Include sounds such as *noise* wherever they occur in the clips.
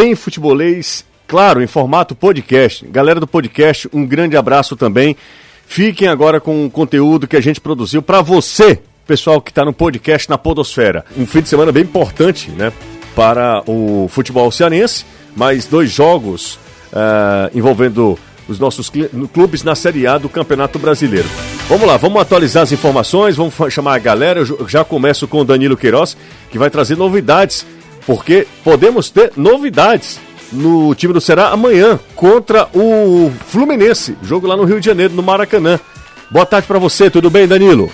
tem futebolês, claro, em formato podcast. Galera do podcast, um grande abraço também. Fiquem agora com o conteúdo que a gente produziu para você, pessoal que está no podcast na Podosfera. Um fim de semana bem importante, né? Para o futebol cearense, mais dois jogos uh, envolvendo os nossos clubes na Série A do Campeonato Brasileiro. Vamos lá, vamos atualizar as informações, vamos chamar a galera. Eu já começo com o Danilo Queiroz, que vai trazer novidades, porque podemos ter novidades no time do Ceará amanhã contra o Fluminense, jogo lá no Rio de Janeiro, no Maracanã. Boa tarde para você, tudo bem, Danilo?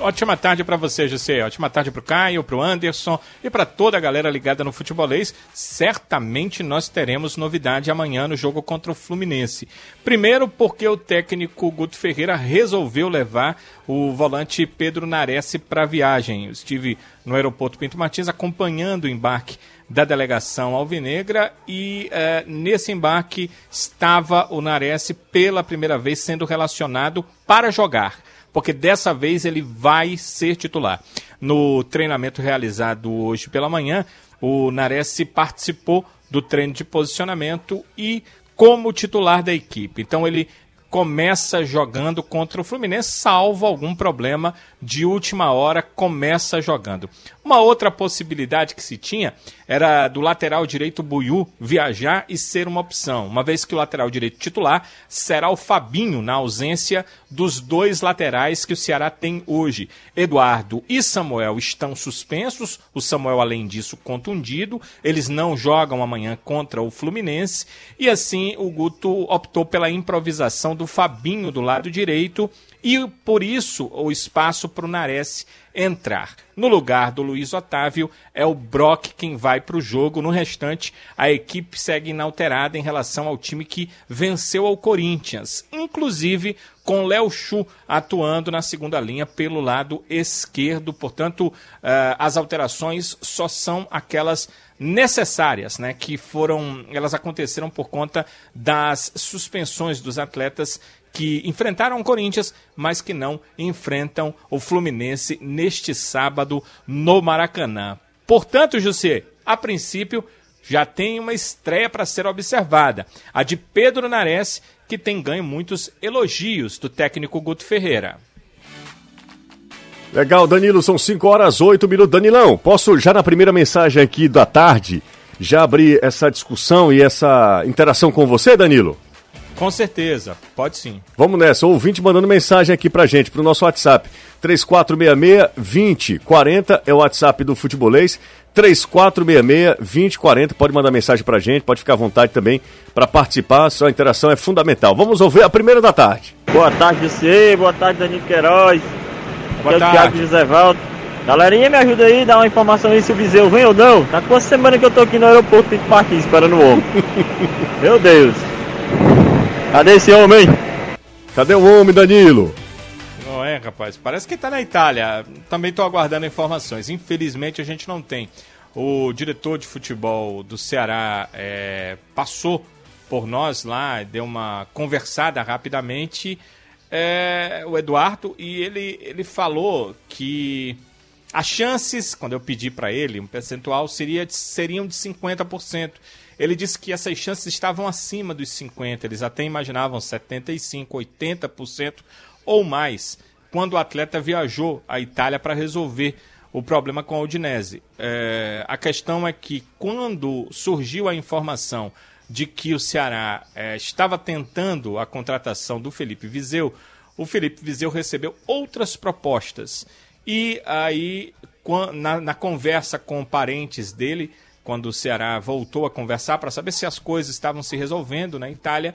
Ótima tarde para você, José. Ótima tarde para o Caio, para o Anderson e para toda a galera ligada no futebolês. Certamente nós teremos novidade amanhã no jogo contra o Fluminense. Primeiro, porque o técnico Guto Ferreira resolveu levar o volante Pedro Nares para a viagem. Eu estive no aeroporto Pinto Martins acompanhando o embarque da delegação alvinegra e eh, nesse embarque estava o Nares pela primeira vez sendo relacionado para jogar porque dessa vez ele vai ser titular. No treinamento realizado hoje pela manhã, o Nares participou do treino de posicionamento e como titular da equipe. Então ele começa jogando contra o Fluminense, salvo algum problema de última hora, começa jogando. Uma outra possibilidade que se tinha era do lateral direito Buiu viajar e ser uma opção, uma vez que o lateral direito titular será o Fabinho, na ausência dos dois laterais que o Ceará tem hoje. Eduardo e Samuel estão suspensos, o Samuel, além disso, contundido, eles não jogam amanhã contra o Fluminense, e assim o Guto optou pela improvisação do Fabinho do lado direito e por isso o espaço para o Nares entrar. No lugar do Luiz Otávio, é o Brock quem vai para o jogo. No restante, a equipe segue inalterada em relação ao time que venceu ao Corinthians, inclusive com Léo Chu atuando na segunda linha pelo lado esquerdo. Portanto, uh, as alterações só são aquelas necessárias, né, que foram, elas aconteceram por conta das suspensões dos atletas que enfrentaram o Corinthians, mas que não enfrentam o Fluminense neste sábado no Maracanã. Portanto, José, a princípio já tem uma estreia para ser observada, a de Pedro Nares, que tem ganho muitos elogios do técnico Guto Ferreira. Legal, Danilo, são 5 horas 8 minutos. Danilão, posso já na primeira mensagem aqui da tarde já abrir essa discussão e essa interação com você, Danilo? Com certeza, pode sim. Vamos nessa, o ouvinte mandando mensagem aqui pra gente, pro nosso WhatsApp. 3466-2040 é o WhatsApp do Futebolês. 3466-2040, pode mandar mensagem pra gente, pode ficar à vontade também para participar, sua interação é fundamental. Vamos ouvir a primeira da tarde. Boa tarde, você, boa tarde, Danilo Queiroz. Boa Aqui tarde. é o Thiago José Valdo. Galerinha, me ajuda aí, dá uma informação aí se o Viseu vem ou não. Tá com uma semana que eu tô aqui no aeroporto de Martins esperando o homem. *laughs* Meu Deus. Cadê esse homem? Cadê o homem, Danilo? Não é, rapaz. Parece que tá na Itália. Também tô aguardando informações. Infelizmente a gente não tem. O diretor de futebol do Ceará é, passou por nós lá, deu uma conversada rapidamente. É, o Eduardo, e ele, ele falou que as chances, quando eu pedi para ele, um percentual seria, seriam de 50%. Ele disse que essas chances estavam acima dos 50%, eles até imaginavam 75%, 80% ou mais, quando o atleta viajou à Itália para resolver o problema com a Udinese. É, a questão é que quando surgiu a informação de que o Ceará é, estava tentando a contratação do Felipe Viseu, o Felipe Viseu recebeu outras propostas. E aí, na, na conversa com parentes dele, quando o Ceará voltou a conversar para saber se as coisas estavam se resolvendo na Itália,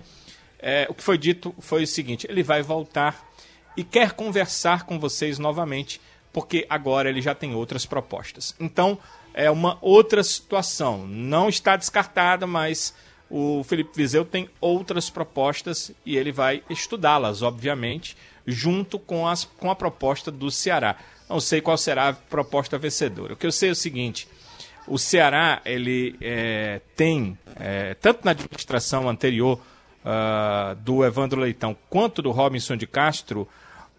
é, o que foi dito foi o seguinte: ele vai voltar e quer conversar com vocês novamente, porque agora ele já tem outras propostas. Então, é uma outra situação. Não está descartada, mas o Felipe Vizeu tem outras propostas e ele vai estudá-las, obviamente, junto com, as, com a proposta do Ceará. Não sei qual será a proposta vencedora. O que eu sei é o seguinte: o Ceará ele é, tem, é, tanto na administração anterior uh, do Evandro Leitão quanto do Robinson de Castro,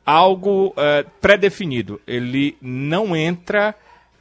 algo uh, pré-definido. Ele não entra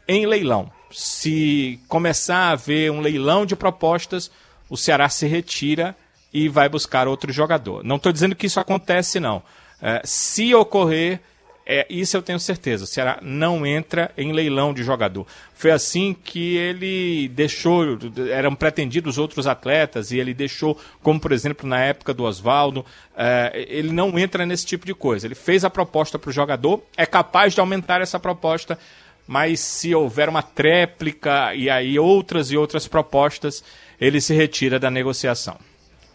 em leilão. se começar a haver um leilão de propostas, o Ceará se retira e vai buscar outro jogador. Não estou dizendo que isso acontece, não. É, se ocorrer, é, isso eu tenho certeza. O Ceará não entra em leilão de jogador. Foi assim que ele deixou, eram pretendidos outros atletas e ele deixou, como por exemplo na época do Oswaldo, é, ele não entra nesse tipo de coisa. Ele fez a proposta para o jogador, é capaz de aumentar essa proposta, mas se houver uma tréplica e aí outras e outras propostas, ele se retira da negociação.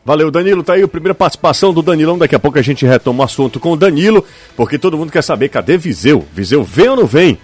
Valeu, Danilo. Tá aí a primeira participação do Danilão. Daqui a pouco a gente retoma o assunto com o Danilo, porque todo mundo quer saber cadê Viseu. Viseu vem ou não vem?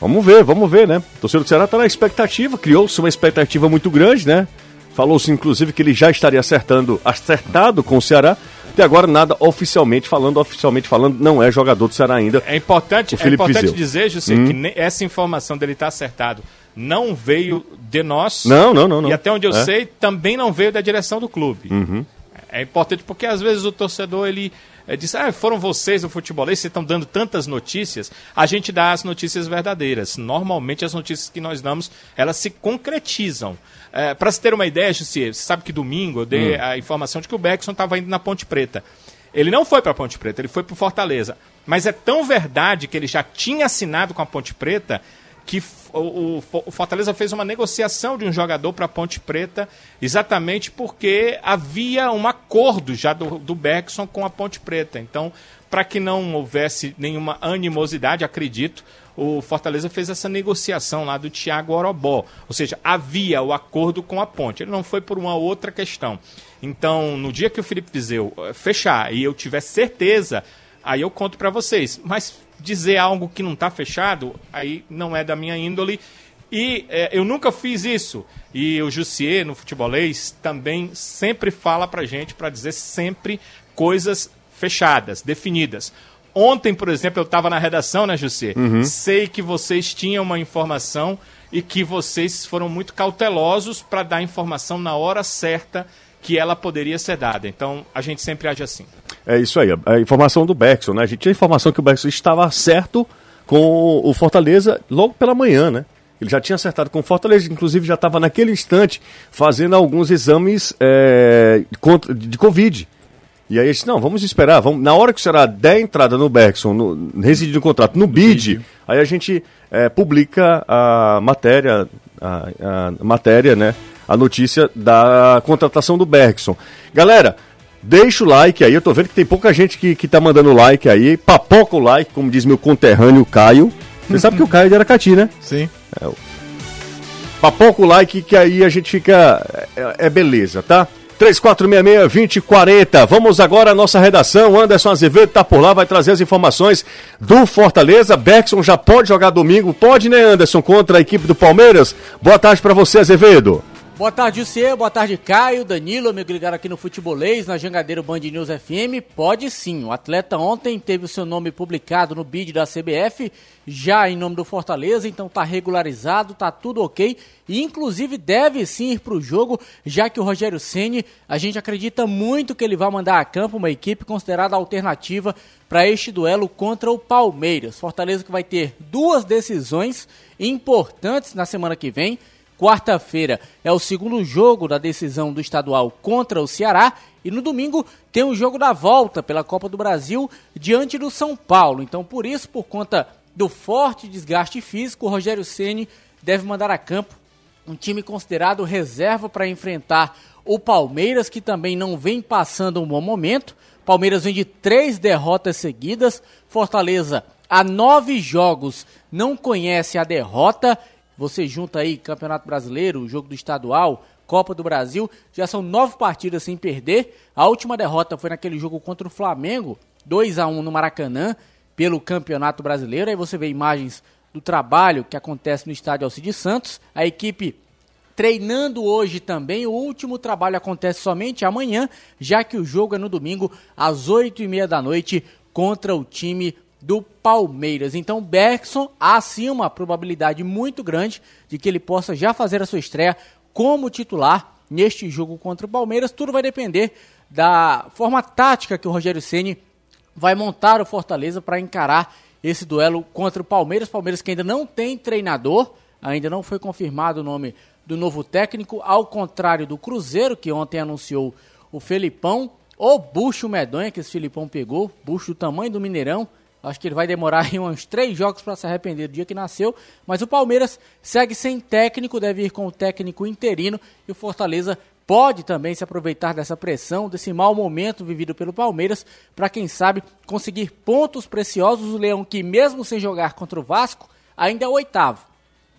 Vamos ver, vamos ver, né? O torcedor do Ceará tá na expectativa, criou-se uma expectativa muito grande, né? Falou-se inclusive que ele já estaria acertando, acertado com o Ceará. Até agora nada oficialmente falando, oficialmente falando, não é jogador do Ceará ainda. É importante, é importante dizer, José, hum. que essa informação dele tá acertado não veio de nós. Não, não, não. não. E até onde eu é. sei, também não veio da direção do clube. Uhum. É importante porque às vezes o torcedor ele é, diz: ah, foram vocês, o futebolista, vocês estão dando tantas notícias. A gente dá as notícias verdadeiras. Normalmente as notícias que nós damos elas se concretizam. É, Para se ter uma ideia, Jussi, você sabe que domingo eu dei hum. a informação de que o Beckson estava indo na Ponte Preta. Ele não foi para a Ponte Preta, ele foi para Fortaleza. Mas é tão verdade que ele já tinha assinado com a Ponte Preta que o, o, Fortaleza fez uma negociação de um jogador para Ponte Preta, exatamente porque havia um acordo já do, do Beckson com a Ponte Preta. Então, para que não houvesse nenhuma animosidade, acredito, o Fortaleza fez essa negociação lá do Thiago Orobó. Ou seja, havia o acordo com a Ponte. Ele não foi por uma outra questão. Então, no dia que o Felipe Vizeu eh, fechar e eu tiver certeza, aí eu conto para vocês. Mas dizer algo que não está fechado, aí não é da minha índole. E é, eu nunca fiz isso. E o Jussier, no futebolês, também sempre fala pra gente para dizer sempre coisas fechadas, definidas. Ontem, por exemplo, eu estava na redação, né, Jussier? Uhum. Sei que vocês tinham uma informação e que vocês foram muito cautelosos para dar informação na hora certa que ela poderia ser dada. Então, a gente sempre age assim. É isso aí, a informação do Beckson, né? A gente tinha a informação que o Beckson estava certo com o Fortaleza logo pela manhã, né? Ele já tinha acertado com o Fortaleza, inclusive já estava naquele instante fazendo alguns exames é, de, Covid. E aí ele disse, não, vamos esperar, vamos, na hora que será der entrada no Beckson, no, residir no contrato, no BID, aí a gente é, publica a matéria, a, a matéria, né, a notícia da contratação do Bergson. Galera, deixa o like aí, eu tô vendo que tem pouca gente que, que tá mandando like aí. Papoca o like, como diz meu conterrâneo Caio. Você sabe que o Caio é de Aracati, né? Sim. É. Papoca o like que aí a gente fica. É, é beleza, tá? 3466-2040. Vamos agora à nossa redação. Anderson Azevedo tá por lá, vai trazer as informações do Fortaleza. Bergson já pode jogar domingo. Pode, né, Anderson, contra a equipe do Palmeiras? Boa tarde para você, Azevedo. Boa tarde, José. Boa tarde, Caio, Danilo, amigo ligado aqui no Futebolês, na Jangadeiro Band News FM. Pode sim. O atleta ontem teve o seu nome publicado no bid da CBF, já em nome do Fortaleza, então tá regularizado, tá tudo ok. E inclusive deve sim ir pro jogo, já que o Rogério Ceni, a gente acredita muito que ele vai mandar a campo uma equipe considerada alternativa para este duelo contra o Palmeiras. Fortaleza que vai ter duas decisões importantes na semana que vem Quarta-feira é o segundo jogo da decisão do estadual contra o Ceará. E no domingo tem o jogo da volta pela Copa do Brasil diante do São Paulo. Então, por isso, por conta do forte desgaste físico, o Rogério Ceni deve mandar a campo um time considerado reserva para enfrentar o Palmeiras, que também não vem passando um bom momento. Palmeiras vem de três derrotas seguidas. Fortaleza, há nove jogos, não conhece a derrota você junta aí Campeonato Brasileiro, jogo do estadual, Copa do Brasil, já são nove partidas sem perder. A última derrota foi naquele jogo contra o Flamengo, 2 a 1 no Maracanã, pelo Campeonato Brasileiro. Aí você vê imagens do trabalho que acontece no estádio Alcides Santos. A equipe treinando hoje também. O último trabalho acontece somente amanhã, já que o jogo é no domingo, às oito e meia da noite, contra o time do Palmeiras. Então, Bergson há sim uma probabilidade muito grande de que ele possa já fazer a sua estreia como titular neste jogo contra o Palmeiras. Tudo vai depender da forma tática que o Rogério Ceni vai montar o Fortaleza para encarar esse duelo contra o Palmeiras. Palmeiras que ainda não tem treinador, Ainda não foi confirmado o nome do novo técnico, ao contrário do Cruzeiro, que ontem anunciou o Felipão, ou bucho medonha que esse Felipão pegou, bucho do tamanho do Mineirão. Acho que ele vai demorar *laughs* aí uns três jogos para se arrepender do dia que nasceu. Mas o Palmeiras segue sem técnico, deve ir com o técnico interino. E o Fortaleza pode também se aproveitar dessa pressão, desse mau momento vivido pelo Palmeiras, para quem sabe conseguir pontos preciosos. O Leão, que mesmo sem jogar contra o Vasco, ainda é o oitavo.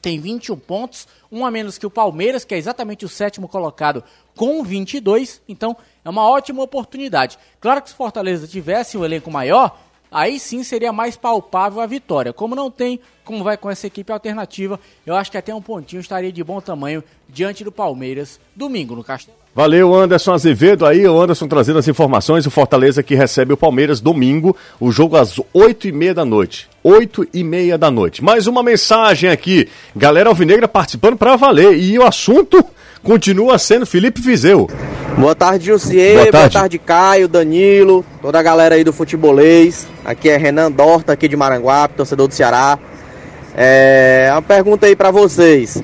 Tem 21 pontos, um a menos que o Palmeiras, que é exatamente o sétimo colocado, com 22. Então é uma ótima oportunidade. Claro que se Fortaleza tivesse um elenco maior, aí sim seria mais palpável a vitória. Como não tem, como vai com essa equipe alternativa, eu acho que até um pontinho estaria de bom tamanho diante do Palmeiras, domingo no Castelo. Valeu, Anderson Azevedo aí, o Anderson trazendo as informações, o Fortaleza que recebe o Palmeiras domingo, o jogo às oito e meia da noite. Oito e meia da noite. Mais uma mensagem aqui, galera alvinegra participando para valer, e o assunto continua sendo Felipe Vizeu. Boa tarde, Jussier. Boa tarde. Boa tarde, Caio, Danilo, toda a galera aí do futebolês. Aqui é Renan Dorta, aqui de Maranguape, torcedor do Ceará. É uma pergunta aí para vocês.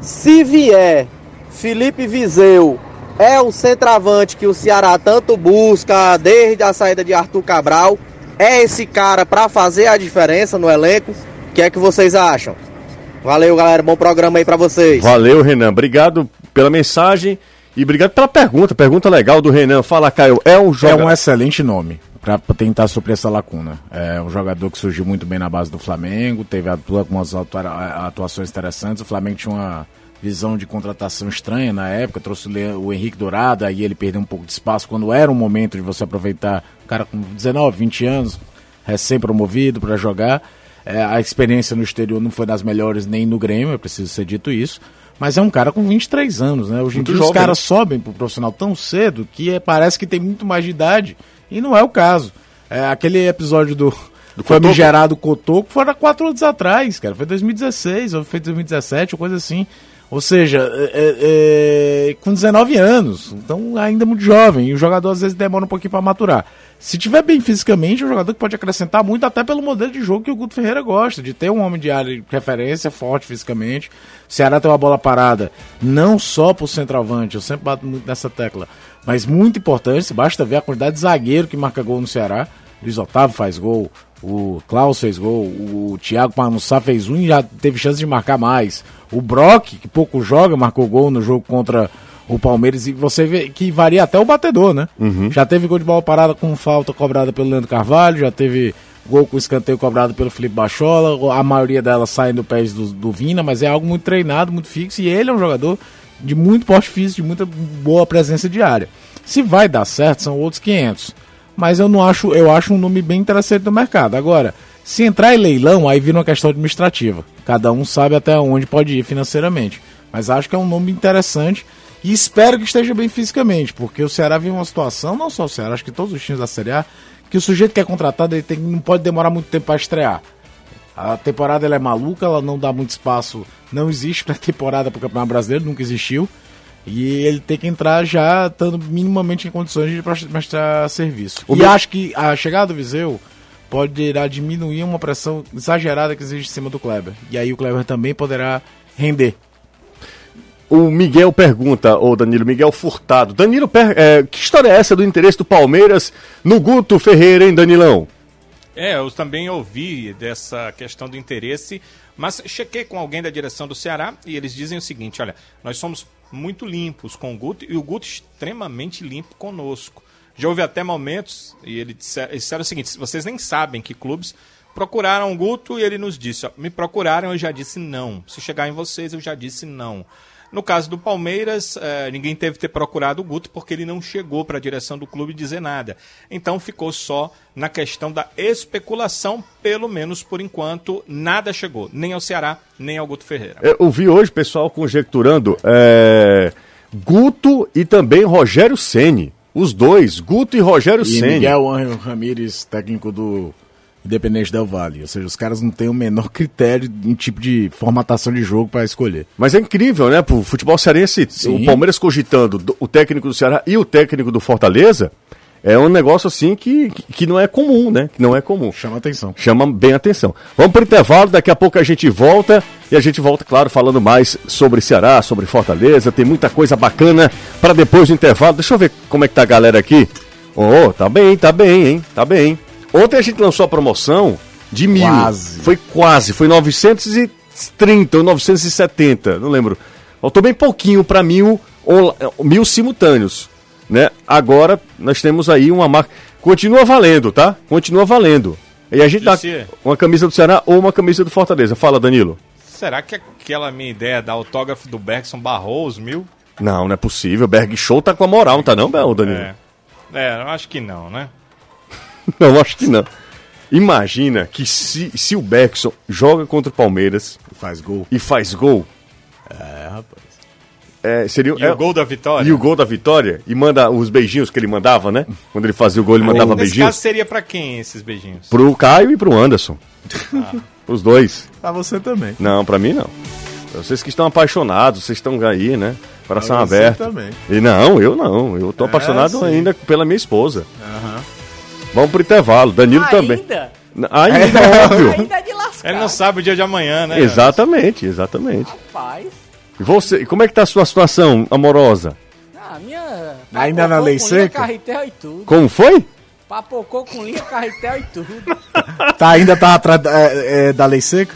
Se vier Felipe Vizeu, é o centroavante que o Ceará tanto busca desde a saída de Arthur Cabral. É esse cara para fazer a diferença no elenco? O que é que vocês acham? Valeu, galera. Bom programa aí para vocês. Valeu, Renan. Obrigado pela mensagem. E obrigado pela pergunta, pergunta legal do Renan. Fala, Caio, é um jogador... É um excelente nome para tentar suprir essa lacuna. É um jogador que surgiu muito bem na base do Flamengo, teve algumas atuações interessantes. O Flamengo tinha uma visão de contratação estranha na época, trouxe o Henrique Dourado, aí ele perdeu um pouco de espaço quando era o momento de você aproveitar o cara com 19, 20 anos, recém-promovido para jogar. É, a experiência no exterior não foi das melhores nem no Grêmio, é preciso ser dito isso. Mas é um cara com 23 anos, né? Hoje em dia jovem, os caras sobem pro profissional tão cedo que é, parece que tem muito mais de idade. E não é o caso. É, aquele episódio do, do famigerado Cotoco foi há quatro anos atrás, cara. Foi 2016, ou foi 2017, ou coisa assim. Ou seja, é, é, é, com 19 anos, então ainda muito jovem, e o jogador às vezes demora um pouquinho para maturar. Se tiver bem fisicamente, é um jogador que pode acrescentar muito, até pelo modelo de jogo que o Guto Ferreira gosta, de ter um homem de área de referência, forte fisicamente. O Ceará tem uma bola parada, não só pro centroavante, eu sempre bato muito nessa tecla, mas muito importante, basta ver a quantidade de zagueiro que marca gol no Ceará. Luiz Otávio faz gol, o Klaus fez gol, o Thiago Panussá fez um e já teve chance de marcar mais. O Brock, que pouco joga, marcou gol no jogo contra o Palmeiras. E você vê que varia até o batedor, né? Uhum. Já teve gol de bola parada com falta cobrada pelo Leandro Carvalho, já teve gol com escanteio cobrado pelo Felipe Bachola. A maioria delas saem do pés do, do Vina, mas é algo muito treinado, muito fixo. E ele é um jogador de muito porte físico, de muita boa presença diária. Se vai dar certo, são outros 500. Mas eu não acho, eu acho um nome bem interessante no mercado. Agora, se entrar em leilão, aí vira uma questão administrativa. Cada um sabe até onde pode ir financeiramente. Mas acho que é um nome interessante e espero que esteja bem fisicamente, porque o Ceará vive uma situação, não só o Ceará, acho que todos os times da Série A, que o sujeito que é contratado ele tem, não pode demorar muito tempo para estrear. A temporada ela é maluca, ela não dá muito espaço, não existe pré-temporada para o Campeonato Brasileiro, nunca existiu. E ele tem que entrar já estando minimamente em condições de prestar serviço. O e meu... acho que a chegada do Viseu poderá diminuir uma pressão exagerada que existe em cima do Kleber. E aí o Kleber também poderá render. O Miguel pergunta, ou Danilo, Miguel Furtado. Danilo, é, que história é essa do interesse do Palmeiras no Guto Ferreira, hein, Danilão? É, eu também ouvi dessa questão do interesse, mas chequei com alguém da direção do Ceará e eles dizem o seguinte: olha, nós somos muito limpos com o Guto e o Guto extremamente limpo conosco. Já houve até momentos, e ele disser, eles disseram o seguinte: vocês nem sabem que clubes procuraram o Guto e ele nos disse: ó, me procuraram, eu já disse não. Se chegar em vocês, eu já disse não. No caso do Palmeiras, eh, ninguém teve que ter procurado o Guto porque ele não chegou para a direção do clube dizer nada. Então ficou só na questão da especulação, pelo menos por enquanto, nada chegou, nem ao Ceará, nem ao Guto Ferreira. Eu vi hoje pessoal conjecturando é, Guto e também Rogério Ceni. Os dois, Guto e Rogério e Ceni. Miguel Angel Ramírez, técnico do Independente Del Vale. Ou seja, os caras não têm o menor critério em tipo de formatação de jogo para escolher. Mas é incrível, né? Pro futebol cearense, Sim. o Palmeiras cogitando o técnico do Ceará e o técnico do Fortaleza, é um negócio assim que, que não é comum, né? Que não é comum. Chama atenção. Chama bem atenção. Vamos para o intervalo, daqui a pouco a gente volta. E a gente volta, claro, falando mais sobre Ceará, sobre Fortaleza. Tem muita coisa bacana para depois do intervalo. Deixa eu ver como é que tá a galera aqui. Oh, tá bem, tá bem, hein? Tá bem. Ontem a gente lançou a promoção de mil. Quase. Foi quase, foi 930 ou 970, não lembro. Faltou bem pouquinho para mil, ou, mil simultâneos né? Agora nós temos aí uma marca. Continua valendo, tá? Continua valendo. E a gente dá uma camisa do Ceará ou uma camisa do Fortaleza. Fala, Danilo. Será que aquela minha ideia da autógrafo do Bergson barrou os mil? Não, não é possível. O Berg Show tá com a moral, não tá não, Danilo? É, é eu acho que não, né? *laughs* não, acho que não. Imagina que se, se o Bergson joga contra o Palmeiras e faz gol. E faz gol. É, rapaz. É, seria, e é, o gol da vitória? E o gol da vitória. E manda os beijinhos que ele mandava, né? Quando ele fazia o gol, ele mandava Nesse beijinhos. Nesse caso seria para quem esses beijinhos? Pro Caio e pro Anderson. Ah. Os dois. Pra você também. Não, pra mim não. Vocês que estão apaixonados, vocês estão aí, né? Coração aberto. também. E não, eu não. Eu tô é, apaixonado sim. ainda pela minha esposa. Uhum. Vamos pro intervalo. Danilo ainda? também. Ainda, é, *laughs* óbvio. Ainda de lascar. Ele não sabe o dia de amanhã, né? Exatamente, exatamente. Rapaz. E você, como é que tá a sua situação amorosa? Ah, minha. Ainda na lei seca? Carretel e tudo. Como foi? Papocou com linha, carretel e tudo. tá, ainda tá atrás é, é, da lei seca?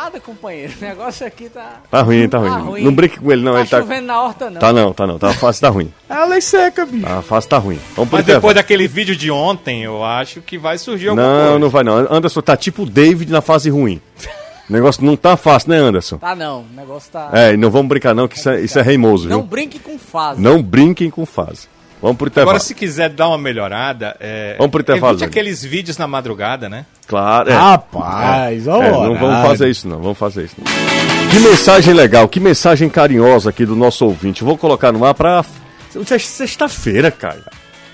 Nada, companheiro. O negócio aqui tá. Tá ruim, tá, tá ruim. ruim. Não brinque com ele, não. Tá ele tá chovendo na horta, não. Tá não, tá não. Tá fácil, tá ruim. *laughs* É a lei seca, bicho. A fácil tá ruim. Vamos Mas depois daquele vídeo de ontem, eu acho que vai surgir alguma não, coisa. Não, não vai não. Anderson tá tipo o David na fase ruim. *laughs* O negócio não tá fácil, né, Anderson? Tá não, o negócio tá. É, e não vamos brincar, não, que isso é, isso é reimoso, Não viu? brinque com fase. Não brinquem com fase. Vamos pro intervalo. Agora, se quiser dar uma melhorada, é... vamos pro intervalo. Evite aqueles vídeos na madrugada, né? Claro. É. Rapaz, é, é, não vamos fazer isso, não. Vamos fazer isso. Não. Que mensagem legal, que mensagem carinhosa aqui do nosso ouvinte. Vou colocar no ar pra. Hoje é sexta-feira, cara.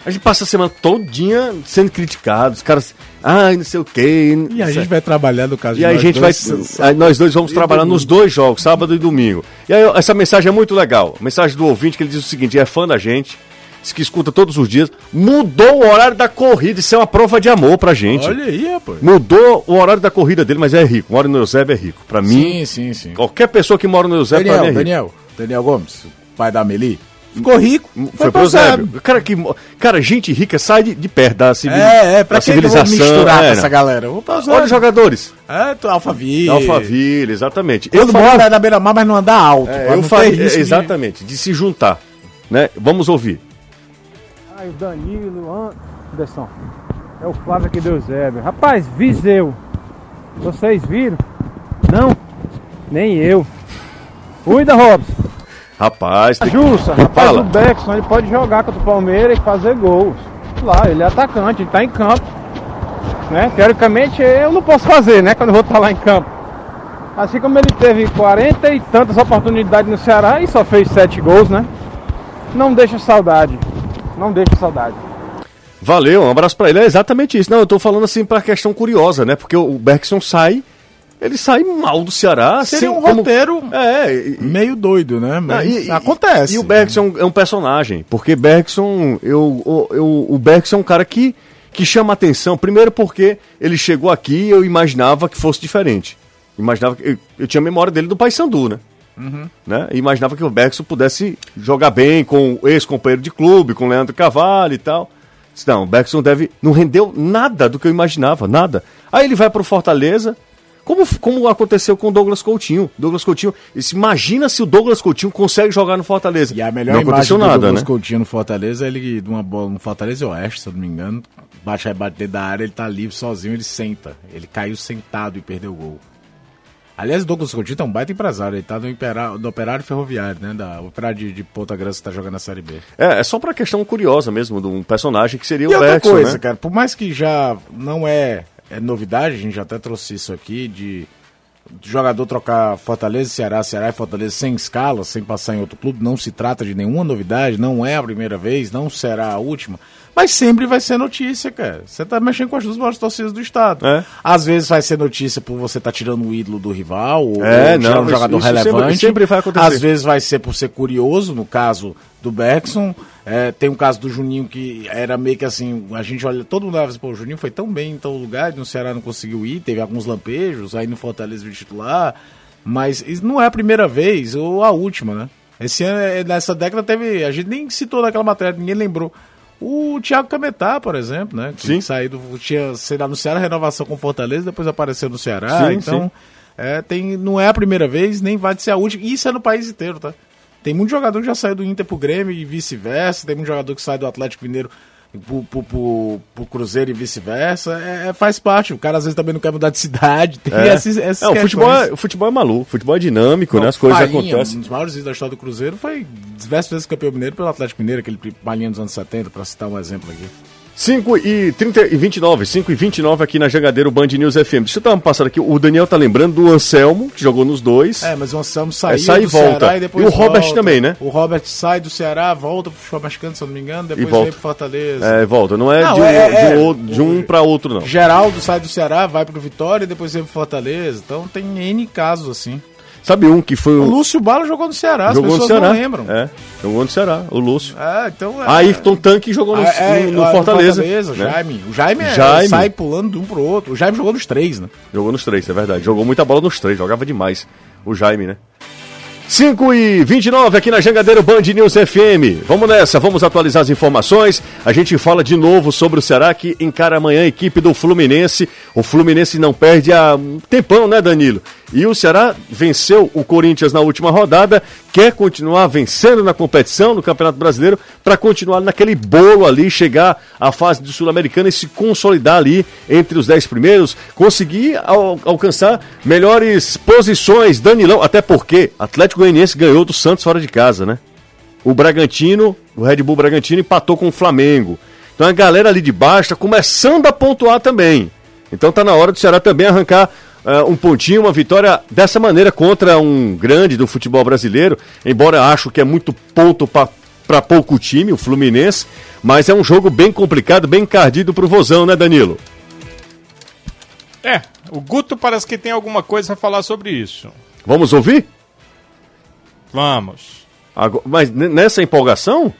A gente passa a semana todinha sendo criticado, os caras, ai, não sei o quê. E a gente vai trabalhar no caso E a gente dois, vai, nós dois vamos trabalhar domingo. nos dois jogos, sábado e domingo. E aí essa mensagem é muito legal. A mensagem do ouvinte que ele diz o seguinte, é fã da gente, que escuta todos os dias, mudou o horário da corrida, isso é uma prova de amor pra gente. Olha aí, rapaz. Mudou o horário da corrida dele, mas é rico, mora no Eusébio é rico. Pra mim, sim, sim, sim. qualquer pessoa que mora no Eusébio Daniel, é rico. Daniel, Daniel Gomes, pai da Amelie. Ficou rico. Foi, foi pro Zébio. Cara, que, cara, gente rica sai de, de perto da, civil, é, é, pra da civilização. misturar é, com essa galera? Vou pra Olha os jogadores. É, tu, Alphaville. Alphaville, exatamente. Quando eu mora na beira-mar, mas não anda alto. É, eu falei, exatamente, de... de... se juntar. Né? Vamos ouvir. Ai, o Danilo, Anderson. É o Flávio aqui do Eusébio. Rapaz, Viseu. Vocês viram? Não? Nem eu. Cuida, Robson. Rapaz, tem... Justa, rapaz, Fala. o Beckson ele pode jogar contra o Palmeiras e fazer gols. Lá, ele é atacante, ele tá em campo. Né? Teoricamente eu não posso fazer, né? Quando eu vou estar lá em campo. Assim como ele teve 40 e tantas oportunidades no Ceará e só fez 7 gols, né? Não deixa saudade. Não deixa saudade. Valeu, um abraço para ele. É exatamente isso. Não, eu tô falando assim pra questão curiosa, né? Porque o Bergson sai ele sai mal do Ceará. Seria um como... roteiro é, meio doido, né? Mas e, acontece. E o Bergson é um personagem, porque Bergson, eu, eu, eu, o Bergson é um cara que, que chama atenção. Primeiro porque ele chegou aqui e eu imaginava que fosse diferente. Imaginava que, eu, eu tinha a memória dele do Paysandu, né? Uhum. né? E imaginava que o Bergson pudesse jogar bem com o ex-companheiro de clube, com o Leandro Cavalli e tal. Não, o Bergson deve. Não rendeu nada do que eu imaginava, nada. Aí ele vai pro Fortaleza, como, como aconteceu com o Douglas Coutinho. Douglas Coutinho, imagina se o Douglas Coutinho consegue jogar no Fortaleza. E a melhor não do nada, Douglas né? Coutinho no Fortaleza, ele de uma bola no Fortaleza Oeste, se eu não me engano, baixa bater da área, ele tá livre sozinho, ele senta. Ele caiu sentado e perdeu o gol. Aliás, o Douglas Coutinho é um baita empresário, ele tá no, impera, no Operário Ferroviário, né? Da Operário de, de Ponta Grossa que tá jogando na Série B. É, é só pra questão curiosa mesmo, de um personagem que seria e o outra coisa, né? cara, por mais que já não é é novidade, a gente já até trouxe isso aqui, de jogador trocar Fortaleza, Ceará, Ceará e Fortaleza sem escala, sem passar em outro clube, não se trata de nenhuma novidade, não é a primeira vez, não será a última, mas sempre vai ser notícia, cara. Você tá mexendo com as duas maiores torcidas do estado. É. Às vezes vai ser notícia por você estar tá tirando o ídolo do rival, ou, é, ou não, um jogador isso relevante. Sempre, sempre vai acontecer. Às vezes vai ser por ser curioso, no caso do Bergson. É, tem um caso do Juninho que era meio que assim, a gente olha, todo mundo assim, pô, o Juninho foi tão bem em tal lugar, no Ceará não conseguiu ir, teve alguns lampejos, aí no Fortaleza de titular, mas isso não é a primeira vez ou a última, né? Esse ano, é, nessa década teve, a gente nem citou naquela matéria, ninguém lembrou. O Thiago Cametá, por exemplo, né? Que sim. saiu do, tinha sido anunciado a renovação com o Fortaleza, depois apareceu no Ceará, Sim, então... sim. É, tem, não é a primeira vez, nem vai ser a última. E isso é no país inteiro, tá? Tem muito jogador que já saiu do Inter pro Grêmio e vice-versa. Tem muito jogador que sai do Atlético Mineiro pro, pro, pro, pro Cruzeiro e vice-versa. É, é, faz parte. O cara às vezes também não quer mudar de *laughs* cidade. Tem É. esses, esses É, o, futebol é, o futebol é maluco, o futebol é dinâmico, né? As coisas Palinha, acontecem. Um dos maiores da história do Cruzeiro foi diversas vezes campeão mineiro pelo Atlético Mineiro, aquele Palinha dos anos 70, pra citar um exemplo aqui. 5 e 30 e 29, 5 e 29 aqui na Jangadeiro Band News FM. Deixa eu dar uma passada aqui. O Daniel tá lembrando do Anselmo, que jogou nos dois. É, mas o Anselmo saiu É, sai e do volta. Ceará e depois E o Robert volta. também, né? O Robert sai do Ceará, volta pro mexicano, se eu não me engano, depois volta. vem pro Fortaleza. É, volta. Não é, Não, de, um, é- de, é- um, outro- de um pra outro, não. Geraldo sai do Ceará, vai pro Vitória e depois vem pro Fortaleza. Então tem N casos assim. Sabe um que foi O o. Lúcio Bala jogou no Ceará, Jogou as no pessoas Ceará. não lembram. É, jogou no Ceará, o Lúcio. É, então é. Ayrton Tanque jogou no, É, é, no- no Fortaleza. o né? Jaime. O Jaime, é- Jaime. sai pulando de um pro outro. O Jaime jogou nos três, né? Jogou nos três, é verdade. Jogou muita bola nos três, jogava demais. O Jaime, né? 5 e 29 aqui na Jangadeiro Band News FM. Vamos nessa, vamos atualizar as informações. A gente fala de novo sobre o Ceará que encara amanhã a equipe do Fluminense. O Fluminense não perde há um tempão, né, Danilo? E o Ceará venceu o Corinthians na última rodada, quer continuar vencendo na competição, no Campeonato Brasileiro, para continuar naquele bolo ali, chegar à fase do Sul-Americana e se consolidar ali entre os 10 primeiros, conseguir al- alcançar melhores posições. Danilão, até porque Atlético Goianiense ganhou do Santos fora de casa, né? O Bragantino, o Red Bull Bragantino empatou com o Flamengo. Então a galera ali de baixo está começando a pontuar também. Então tá na hora do Ceará também arrancar ah, um pontinho, uma vitória dessa maneira contra um grande do futebol brasileiro. Embora acho que é muito ponto para pouco time, o Fluminense. Mas é um jogo bem complicado, bem encardido pro Vozão, né, Danilo? É, o Guto parece que tem alguma coisa a falar sobre isso. Vamos ouvir? Vamos. Agora- mas nessa empolgação?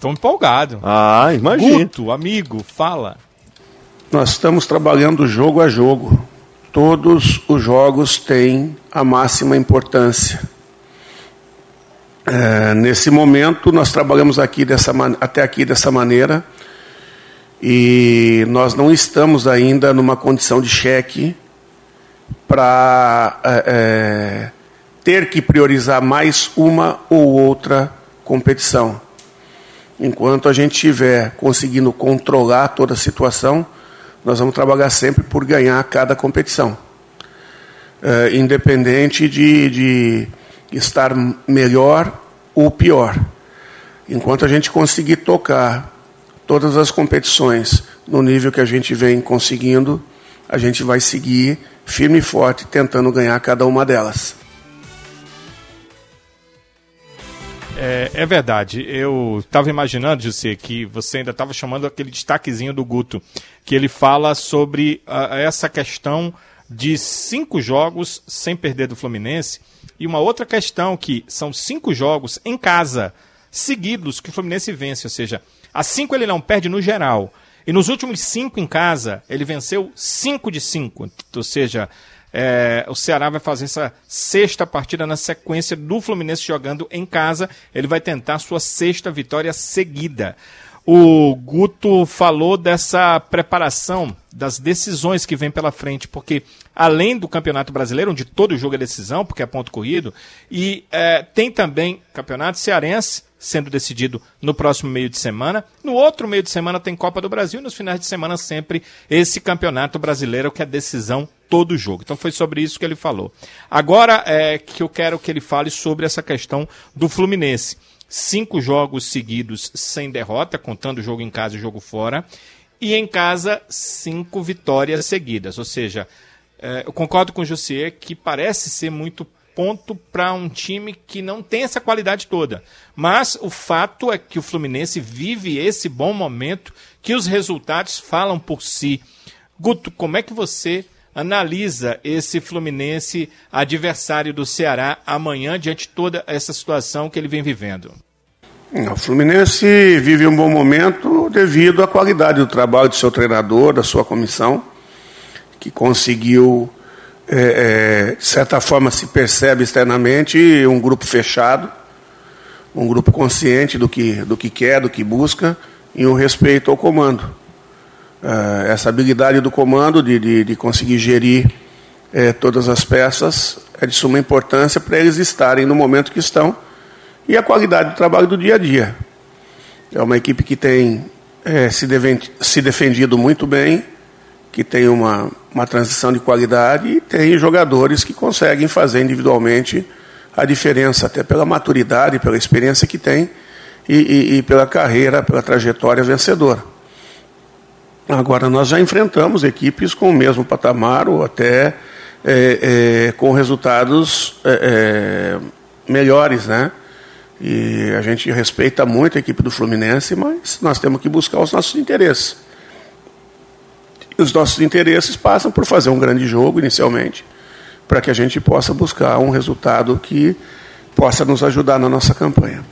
Tô empolgado. Ah, imagina. Guto, amigo, fala. Nós estamos trabalhando jogo a jogo. Todos os jogos têm a máxima importância. É, nesse momento, nós trabalhamos aqui dessa, até aqui dessa maneira e nós não estamos ainda numa condição de cheque para é, é, ter que priorizar mais uma ou outra competição. Enquanto a gente estiver conseguindo controlar toda a situação, nós vamos trabalhar sempre por ganhar cada competição. Eh, independente de, de estar melhor ou pior. Enquanto a gente conseguir tocar todas as competições no nível que a gente vem conseguindo, a gente vai seguir firme e forte tentando ganhar cada uma delas. É, é verdade. Eu estava imaginando, José, que você ainda estava chamando aquele destaquezinho do Guto, que ele fala sobre ah, essa questão de cinco jogos sem perder do Fluminense e uma outra questão que são cinco jogos em casa seguidos que o Fluminense vence, ou seja, a cinco ele não perde no geral. E nos últimos cinco em casa, ele venceu cinco de cinco. Ou seja, é, o Ceará vai fazer essa sexta partida na sequência do Fluminense jogando em casa. Ele vai tentar sua sexta vitória seguida. O Guto falou dessa preparação, das decisões que vem pela frente, porque além do Campeonato Brasileiro, onde todo jogo é decisão, porque é ponto corrido, e é, tem também Campeonato Cearense sendo decidido no próximo meio de semana. No outro meio de semana tem Copa do Brasil e nos finais de semana sempre esse Campeonato Brasileiro que é decisão todo jogo. Então foi sobre isso que ele falou. Agora é que eu quero que ele fale sobre essa questão do Fluminense cinco jogos seguidos sem derrota, contando o jogo em casa e o jogo fora, e em casa, cinco vitórias seguidas. Ou seja, eh, eu concordo com o Jussier que parece ser muito ponto para um time que não tem essa qualidade toda. Mas o fato é que o Fluminense vive esse bom momento, que os resultados falam por si. Guto, como é que você analisa esse Fluminense adversário do Ceará amanhã diante de toda essa situação que ele vem vivendo? O Fluminense vive um bom momento devido à qualidade do trabalho do seu treinador, da sua comissão, que conseguiu, é, é, de certa forma, se percebe externamente um grupo fechado, um grupo consciente do que, do que quer, do que busca, e um respeito ao comando. É, essa habilidade do comando de, de, de conseguir gerir é, todas as peças é de suma importância para eles estarem no momento que estão e a qualidade do trabalho do dia a dia. É uma equipe que tem é, se, se, defendido muito bem, que tem uma, uma transição de qualidade e tem jogadores que conseguem fazer individualmente a diferença, até pela maturidade, pela experiência que tem e, e, e pela carreira, pela trajetória vencedora. Agora, nós já enfrentamos equipes com o mesmo patamar ou até é, é, com resultados é, é melhores, né? E a gente respeita muito a equipe do Fluminense, mas nós temos que buscar os nossos interesses. E os nossos interesses passam por fazer um grande jogo inicialmente, para que a gente possa buscar um resultado que possa nos ajudar na nossa campanha.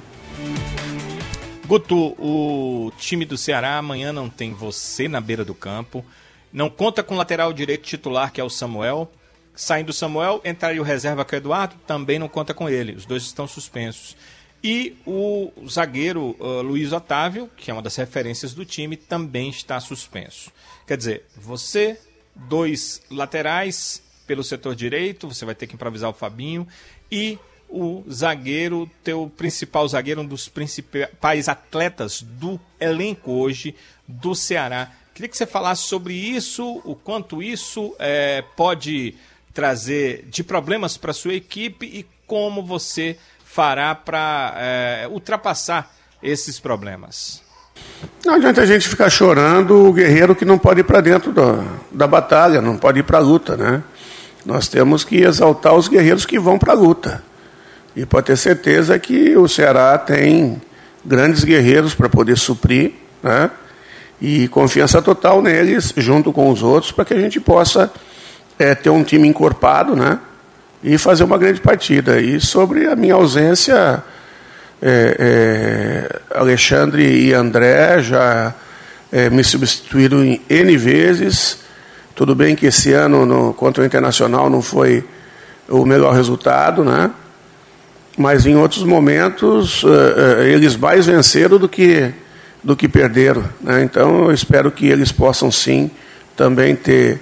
Guto, o time do Ceará amanhã não tem você na beira do campo. Não conta com o lateral direito titular, que é o Samuel. Saindo o Samuel, entraria o reserva que é o Eduardo, também não conta com ele. Os dois estão suspensos. E o zagueiro uh, Luiz Otávio, que é uma das referências do time, também está suspenso. Quer dizer, você, dois laterais pelo setor direito, você vai ter que improvisar o Fabinho, e o zagueiro, teu principal zagueiro, um dos principais atletas do elenco hoje do Ceará. Queria que você falasse sobre isso, o quanto isso é, pode trazer de problemas para sua equipe e como você fará para é, ultrapassar esses problemas? Não adianta a gente ficar chorando o guerreiro que não pode ir para dentro da, da batalha, não pode ir para a luta, né? Nós temos que exaltar os guerreiros que vão para a luta. E pode ter certeza que o Ceará tem grandes guerreiros para poder suprir, né? E confiança total neles, junto com os outros, para que a gente possa é, ter um time encorpado, né? e fazer uma grande partida. E sobre a minha ausência, é, é, Alexandre e André já é, me substituíram em N vezes. Tudo bem que esse ano no, contra o Internacional não foi o melhor resultado, né? Mas em outros momentos é, é, eles mais venceram do que, do que perderam. Né? Então eu espero que eles possam sim também ter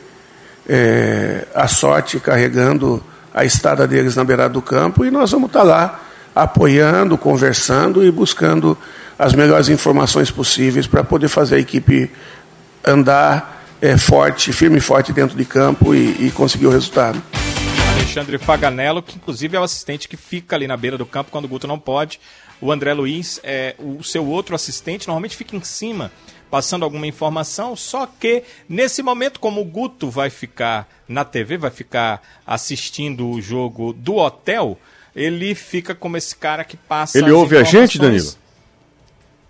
é, a sorte carregando a estada deles na beirada do campo e nós vamos estar lá apoiando, conversando e buscando as melhores informações possíveis para poder fazer a equipe andar é, forte, firme e forte dentro de campo e, e conseguir o resultado. Alexandre Faganello, que inclusive é o assistente que fica ali na beira do campo quando o Guto não pode. O André Luiz, é, o seu outro assistente, normalmente fica em cima passando alguma informação, só que nesse momento, como o Guto vai ficar na TV, vai ficar assistindo o jogo do hotel, ele fica como esse cara que passa. Ele ouve a gente, Danilo?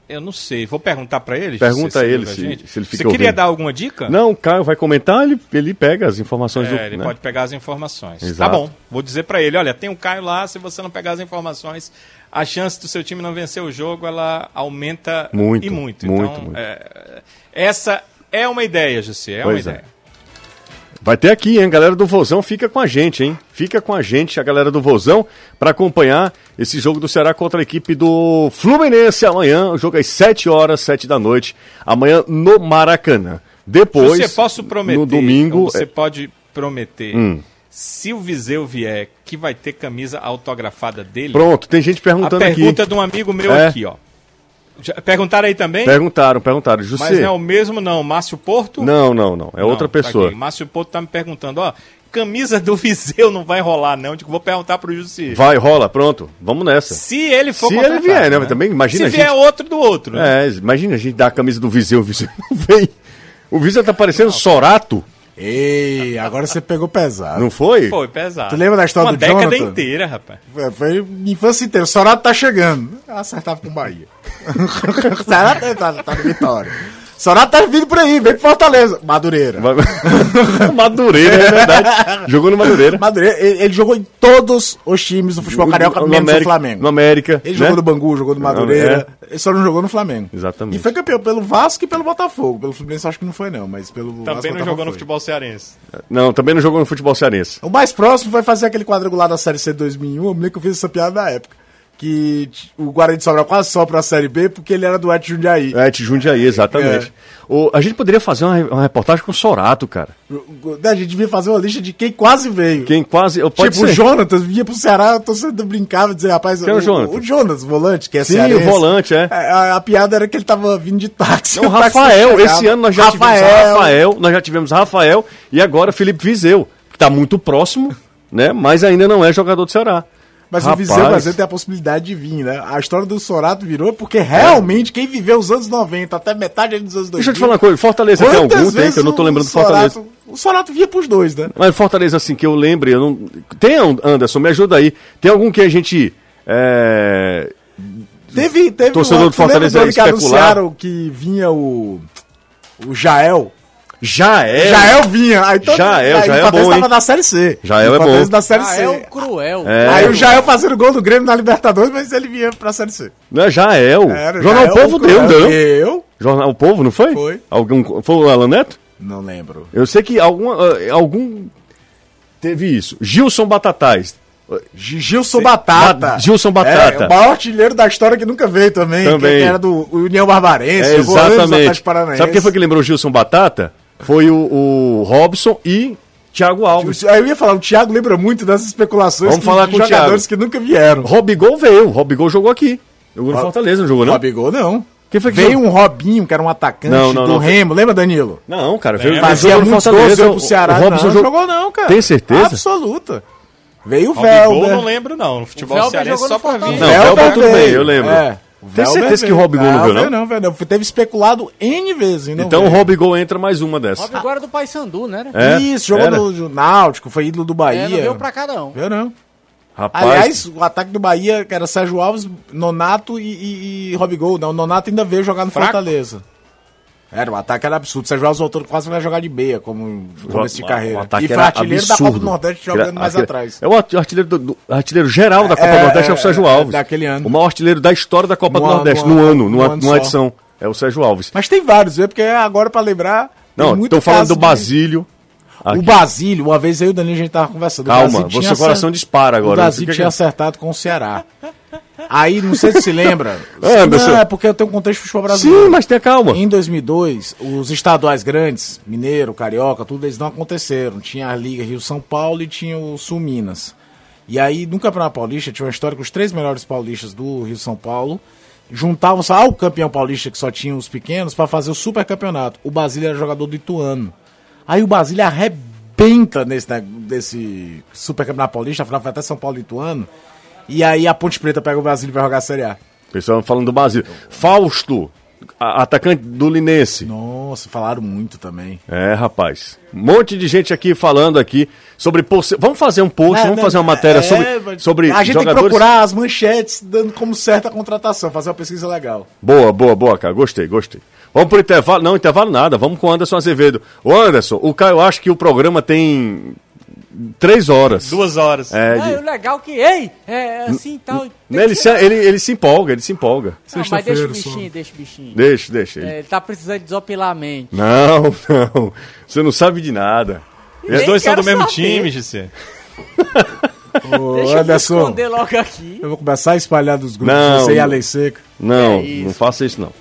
Eu não sei, vou perguntar para ele. Pergunta a ele se, se, ele fica Você queria ouvindo. dar alguma dica? Não, o Caio vai comentar, ele, ele pega as informações é, do. Ele né? pode pegar as informações. Tá Exato. Tá bom, vou dizer para ele: olha, tem um Caio lá, se você não pegar as informações, a chance do seu time não vencer o jogo ela aumenta muito, e muito. Muito, então, muito. É, essa é uma ideia, José, é pois uma é. ideia. Vai ter aqui, hein? Galera do Vozão fica com a gente, hein? Fica com a gente, a galera do Vozão, para acompanhar esse jogo do Ceará contra a equipe do Fluminense amanhã. O jogo é às 7 horas, 7 da noite. Amanhã no Maracanã. Depois, você posso prometer, no domingo. Você é... pode prometer. Hum se o Viseu vier, que vai ter camisa autografada dele. Pronto, tem gente perguntando aqui. A pergunta aqui. de um amigo meu é. aqui, ó. Já perguntaram aí também? Perguntaram, perguntaram. José. Mas não é o mesmo, não. Márcio Porto? Não, não, não. É não, outra tá pessoa. Tá Márcio Porto tá me perguntando, ó. Camisa do *laughs* Viseu não vai rolar, não. Digo, vou perguntar pro José. Vai, rola, pronto. Vamos nessa. Se ele for Se ele vier, né? né? Também imagina Se vier outro do outro, né? É, imagina a gente dar a camisa do Viseu, o Viseu *laughs* não vem. O Viseu tá parecendo não. Sorato. Ei, agora você pegou pesado. Não foi? Foi pesado. Tu lembra da história Uma do Jonathan? Uma década inteira, rapaz. Foi, foi infância inteira. O Sorato tá chegando. Acertava com o Bahia. *laughs* Sorato tá, tá no Vitória. Sorato tá vindo por aí, vem pro Fortaleza. Madureira. *laughs* Madureira, é verdade. Jogou no Madureira. Madureira, ele, ele jogou em todos os times do futebol carioca, no, menos América, no Flamengo. No América. Ele né? jogou no Bangu, jogou no Madureira. É. Ele só não jogou no Flamengo. Exatamente. E foi campeão pelo Vasco e pelo Botafogo. Pelo Fluminense acho que não foi, não, mas pelo Vasco, Também não Botafogo jogou no foi. futebol cearense. Não, também não jogou no futebol cearense. O mais próximo foi fazer aquele quadrangular da Série C de 2001. Eu me lembro que eu fiz essa piada na época. Que o Guarani de Sobral quase só pra Série B porque ele era do Et Jundiaí. É, de Jundiaí, exatamente. O, a gente poderia fazer uma, uma reportagem com o Sorato, cara. A gente devia fazer uma lista de quem quase veio. Quem quase. Pode tipo, ser. o Jonatas vinha pro Ceará, eu tô sendo brincava, dizer, rapaz, Quem é o Jonatas? O, Jonas, o volante, que é Sim, cearense. o volante, é. A, a piada era que ele tava vindo de táxi. Não, o táxi Rafael, chegava. esse ano nós já tivemos Rafael, nós já tivemos Rafael e agora Felipe Vizeu, que tá muito próximo, né? Mas ainda não é jogador do Ceará. Mas Rapaz. o Viseu Brasil tem a possibilidade de vir, né? A história do Sorato virou porque realmente quem viveu os anos 90 até metade dos anos 2000. Deixa eu te falar uma coisa, Fortaleza tem algum, tem, que eu não tô lembrando do Sorato- Fortaleza. O Sorato via pros dois, né? Mas Fortaleza, assim, que eu lembre, eu não. Tem, Anderson, me ajuda aí. Tem algum que a gente. É... Teve, teve Torcedor um- do Fortaleza que especular? anunciaram que vinha o o Jael. Já é. Jael vinha. Aí todo, Jael, aí Jael o é Fortaleza bom, hein? tava na Série C. Jael O é bom. da Série Ah, C. é o cruel. É. Aí o Jael fazendo gol do Grêmio na Libertadores, mas ele vinha pra Série C. Não é Jael. Era, Jornal Jael Povo deu, não? Deu? Jornal Povo, não foi? Foi. Algum, foi o Alan Neto? Não lembro. Eu sei que algum, ah, algum teve isso. Gilson Batatais. Gilson Batata. Ba- Gilson Batata. É, o maior artilheiro da história que nunca veio também. Também. Que era do União Barbarense. É, exatamente. Sabe quem foi que lembrou o Gilson Batata? Foi o, o Robson e Thiago Alves. Aí eu ia falar, o Thiago lembra muito dessas especulações Vamos falar de com jogadores Thiago. que nunca vieram. Robigol veio. Robigol jogou aqui. Jogou no Fortaleza, não jogou, não? Robigol não. Quem foi que Veio jogou? um Robinho, que era um atacante Não, não, do não. Remo. Lembra, Danilo? Não, cara. Veio, Fazia jogou no Fortaleza. gols pro Ceará. O Robson não, jogou... jogou não, cara. Tem certeza? Absoluta. Veio o Velber. não lembro, não. No futebol cearense jogou só no pra vir. Não, Velber tudo bem, veio. eu lembro. É. Tem Velber certeza que o veio. Robigol não veio, não? Não, veio não. Teve especulado N vezes. não Então o veio. Robigol entra mais uma dessa. Óbvio, agora do Paysandu, né? É, Isso, jogou no Náutico, foi ídolo do Bahia. É, não veio pra cá, não. Veio não. Rapaz, Aliás, o ataque do Bahia, que era Sérgio Alves, Nonato e, e, e Robigol. Não, o Nonato ainda veio jogar no Fraco. Fortaleza. Era, o ataque era absurdo. Sérgio Alves voltou quase pra jogar de meia, como começo de carreira. O ataque e foi artilheiro da absurdo. Copa do Nordeste jogando mais Aquele- atrás. É o art- artilheiro, do, do- artilheiro geral da Copa É, do Nordeste é, o é, Sérgio é, Alves. daquele ano. O maior artilheiro da história da Copa No do Nordeste, no no ano- ano, no numa, ano numa edição. É o Sérgio Alves. Mas tem vários, viu? Porque agora pra lembrar. Não, tô falando do de- Basílio. O Basílio, uma vez eu e o Danilo a gente tava conversando. Calma, você tinha coração dispara agora. O não Basílio tinha acertado com o Ceará. Aí, não sei se se lembra. *laughs* Anderson. não, é porque eu tenho um contexto de futebol brasileiro. Sim, mas tenha calma. Em 2002, os estaduais grandes, Mineiro, Carioca, tudo, eles não aconteceram. Tinha a Liga Rio-São Paulo e tinha o Sul-Minas. E aí, no Campeonato Paulista, tinha uma história que os três melhores paulistas do Rio-São Paulo juntavam-se ao campeão paulista, que só tinha os pequenos, para fazer o super campeonato. O Basílio era jogador do Ituano. Aí o Basílio arrebenta nesse, né, nesse super campeonato paulista, afinal foi até São Paulo e Ituano. E aí a Ponte Preta pega o Basílio pra jogar a Série A. Pessoal falando do Basílio. Fausto, atacante do Linense. Nossa, falaram muito também. É, rapaz. Um monte de gente aqui falando aqui sobre... possi- Vamos fazer um post, vamos fazer uma matéria É, sobre, mas sobre A gente tem que jogadores... procurar as manchetes dando como certa a contratação, fazer uma pesquisa legal. Boa, boa, boa, cara. Gostei, gostei. Vamos pro intervalo? Não, intervalo nada. Vamos com o Anderson Azevedo. Ô, Anderson, o Caio acha que o programa tem três horas. Duas horas. É, Ah, de- o legal que, ei, é assim tal. Né, ele, que- se, ele, ele se empolga, ele se empolga. Não, mas deixa o bichinho, deixa o bichinho. Deixa, deixa. ele. É, ele tá precisando desopilar a mente. Não, *laughs* não. Você não sabe de nada. Os Nem dois são do mesmo saber. time, GC. Ô, Deixa eu Anderson, esconder logo aqui. eu vou começar a espalhar dos grupos, Não, você e a não. lei seca. Não, É não faça isso não.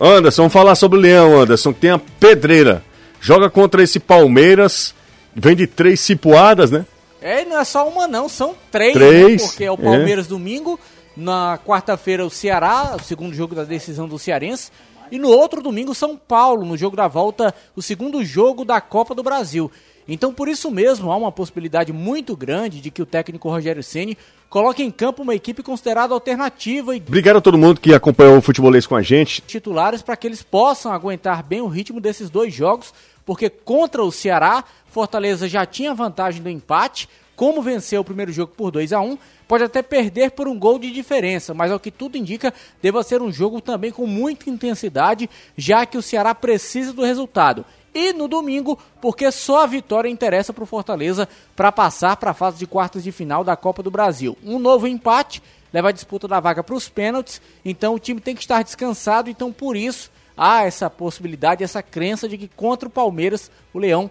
Anderson, vamos falar sobre o Leão, Anderson, que tem a pedreira. Joga contra esse Palmeiras, vem de três cipuadas, né? É, não é só uma não, são três, Três, né? Porque é o é. Palmeiras domingo, na quarta-feira o Ceará, o segundo jogo da decisão do Cearense, e no outro domingo São Paulo, no jogo da volta, o segundo jogo da Copa do Brasil. Então, por isso mesmo, há uma possibilidade muito grande de que o técnico Rogério Ceni coloque em campo uma equipe considerada alternativa e Obrigado a todo mundo que acompanhou o futebolês com a gente. titulares para que eles possam aguentar bem o ritmo desses dois jogos, porque contra o Ceará, Fortaleza já tinha vantagem do empate, como venceu o primeiro jogo por 2 a 1 pode até perder por um gol de diferença, mas ao que tudo indica, deva ser um jogo também com muita intensidade, já que o Ceará precisa do resultado. E no domingo, porque só a vitória interessa para o Fortaleza para passar para a fase de quartas de final da Copa do Brasil. Um novo empate leva a disputa da vaga para os pênaltis, então o time tem que estar descansado, então por isso há essa possibilidade, essa crença de que contra o Palmeiras o Leão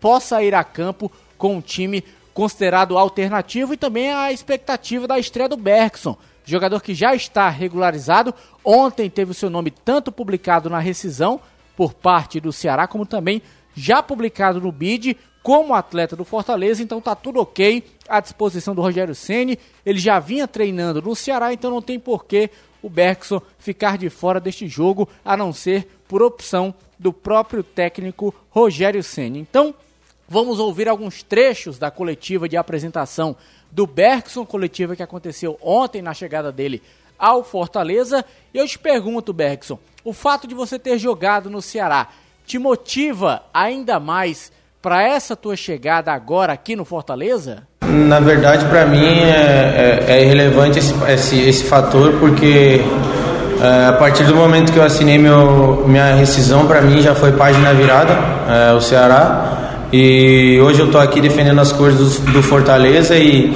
possa ir a campo com um time considerado alternativo e também a expectativa da estreia do Bergson, jogador que já está regularizado. Ontem teve o seu nome tanto publicado na rescisão por parte do Ceará, como também já publicado no BID como atleta do Fortaleza, então tá tudo ok à disposição do Rogério Ceni. Ele já vinha treinando no Ceará, então não tem porquê o Bergson ficar de fora deste jogo, a não ser por opção do próprio técnico Rogério Ceni. Então, Vamos ouvir alguns trechos da coletiva de apresentação do Bergson, coletiva que aconteceu ontem na chegada dele ao Fortaleza. E eu te pergunto, Bergson, o fato de você ter jogado no Ceará te motiva ainda mais para essa tua chegada agora aqui no Fortaleza? Na verdade, para mim é, é, é, irrelevante esse, esse, esse fator, porque é, a partir do momento que eu assinei meu, minha rescisão, para mim já foi página virada, é, o Ceará. E hoje eu estou aqui defendendo as cores do, do Fortaleza e,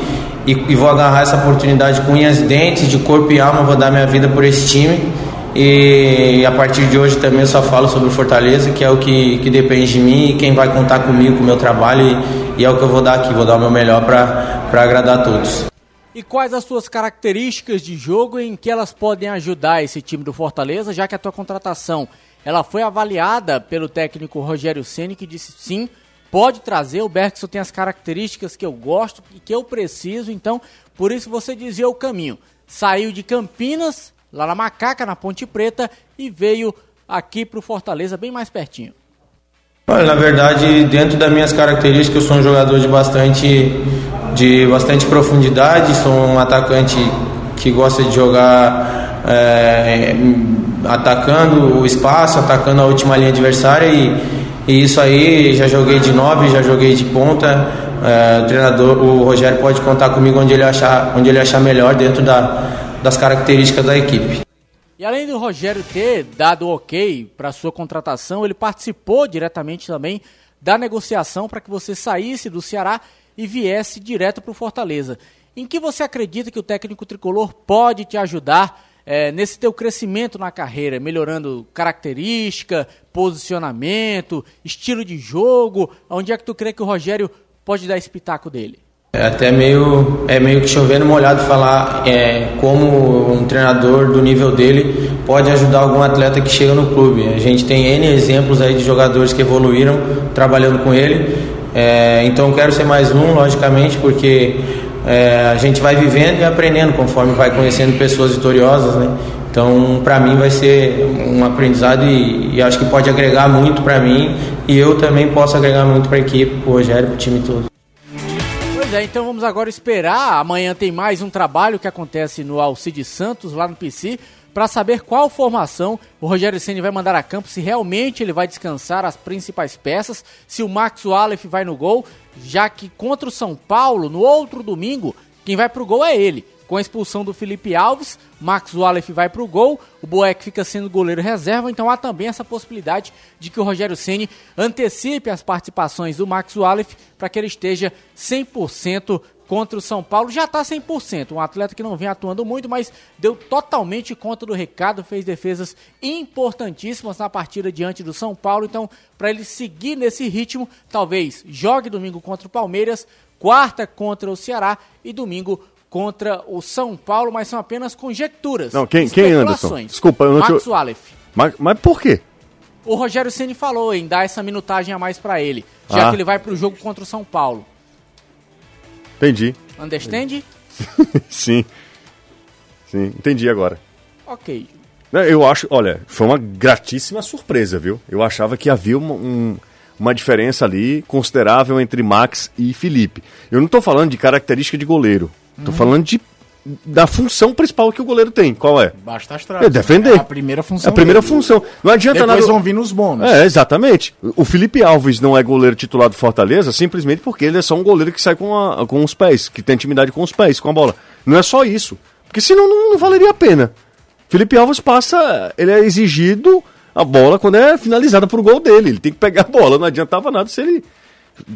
e, e, vou agarrar essa oportunidade com unhas dentes, de corpo e alma, vou dar minha vida por esse time. E a partir de hoje também eu só falo sobre Fortaleza, que é o que, que depende de mim e quem vai contar comigo, com o meu trabalho. E, e é o que eu vou dar aqui, vou dar o meu melhor para agradar a todos. E quais as suas características de jogo em que elas podem ajudar esse time do Fortaleza, já que a tua contratação ela foi avaliada pelo técnico Rogério Ceni que disse sim, pode trazer. O Bergson tem as características que eu gosto e que eu preciso, então por isso você dizia o caminho. Saiu de Campinas, lá na Macaca, na Ponte Preta, e veio aqui para o Fortaleza, bem mais pertinho. Olha, na verdade, dentro das minhas características, eu sou um jogador de bastante, de bastante profundidade, sou um atacante que gosta de jogar é, atacando o espaço, atacando a última linha adversária e e isso aí, já joguei de nove, já joguei de ponta. É, o treinador, o Rogério pode contar comigo onde ele achar, onde ele achar melhor dentro da, das características da equipe. E além do Rogério ter dado ok para sua contratação, ele participou diretamente também da negociação para que você saísse do Ceará e viesse direto para o Fortaleza. Em que você acredita que o técnico tricolor pode te ajudar é, nesse teu crescimento na carreira, melhorando característica, posicionamento, estilo de jogo? Onde é que tu crê que o Rogério pode dar esse pitaco dele? É até meio, é meio que chovendo molhado falar é, como um treinador do nível dele pode ajudar algum atleta que chega no clube. A gente tem N exemplos aí de jogadores que evoluíram trabalhando com ele. É, então quero ser mais um, logicamente, porque é, a gente vai vivendo e aprendendo conforme vai conhecendo pessoas vitoriosas, né? Então, para mim vai ser um aprendizado e, e acho que pode agregar muito para mim e eu também posso agregar muito para a equipe, para o Rogério, para o time todo. Pois é, então vamos agora esperar. Amanhã tem mais um trabalho que acontece no Alcide Santos, lá no PC, para saber qual formação o Rogério Ceni vai mandar a campo, se realmente ele vai descansar as principais peças, se o Max Wallace vai no gol, já que contra o São Paulo, no outro domingo, quem vai pro gol é ele. Com a expulsão do Felipe Alves, Max Wallace vai pro gol, o Boeck fica sendo goleiro reserva, então há também essa possibilidade de que o Rogério Ceni antecipe as participações do Max Wallace para que ele esteja 100% contra o São Paulo já está 100%. Um atleta que não vem atuando muito, mas deu totalmente conta do recado, fez defesas importantíssimas na partida diante do São Paulo. Então, para ele seguir nesse ritmo, talvez jogue domingo contra o Palmeiras, quarta contra o Ceará e domingo contra o São Paulo, mas são apenas conjecturas. Não, quem, quem Anderson? Desculpa, eu não Max te... Wallace. Mas, mas por quê? O Rogério Ceni falou em dar essa minutagem a mais para ele, já ah. que ele vai para o jogo contra o São Paulo. Entendi. Understand? *laughs* Sim. Sim, entendi agora. Ok. Eu acho, olha, foi uma gratíssima surpresa, viu? Eu achava que havia uma, um, uma diferença ali considerável entre Max e Felipe. Eu não estou falando de característica de goleiro, estou uhum. falando de da função principal que o goleiro tem. Qual é? Basta as É traves. defender. É a primeira função. É a primeira dele. função. Não adianta Depois nada. vão vir nos bônus. É, exatamente. O Felipe Alves não é goleiro titular do Fortaleza simplesmente porque ele é só um goleiro que sai com, a- com os pés, que tem intimidade com os pés, com a bola. Não é só isso. Porque senão não, não valeria a pena. Felipe Alves passa, ele é exigido a bola quando é finalizada por gol dele. Ele tem que pegar a bola. Não adiantava nada se ele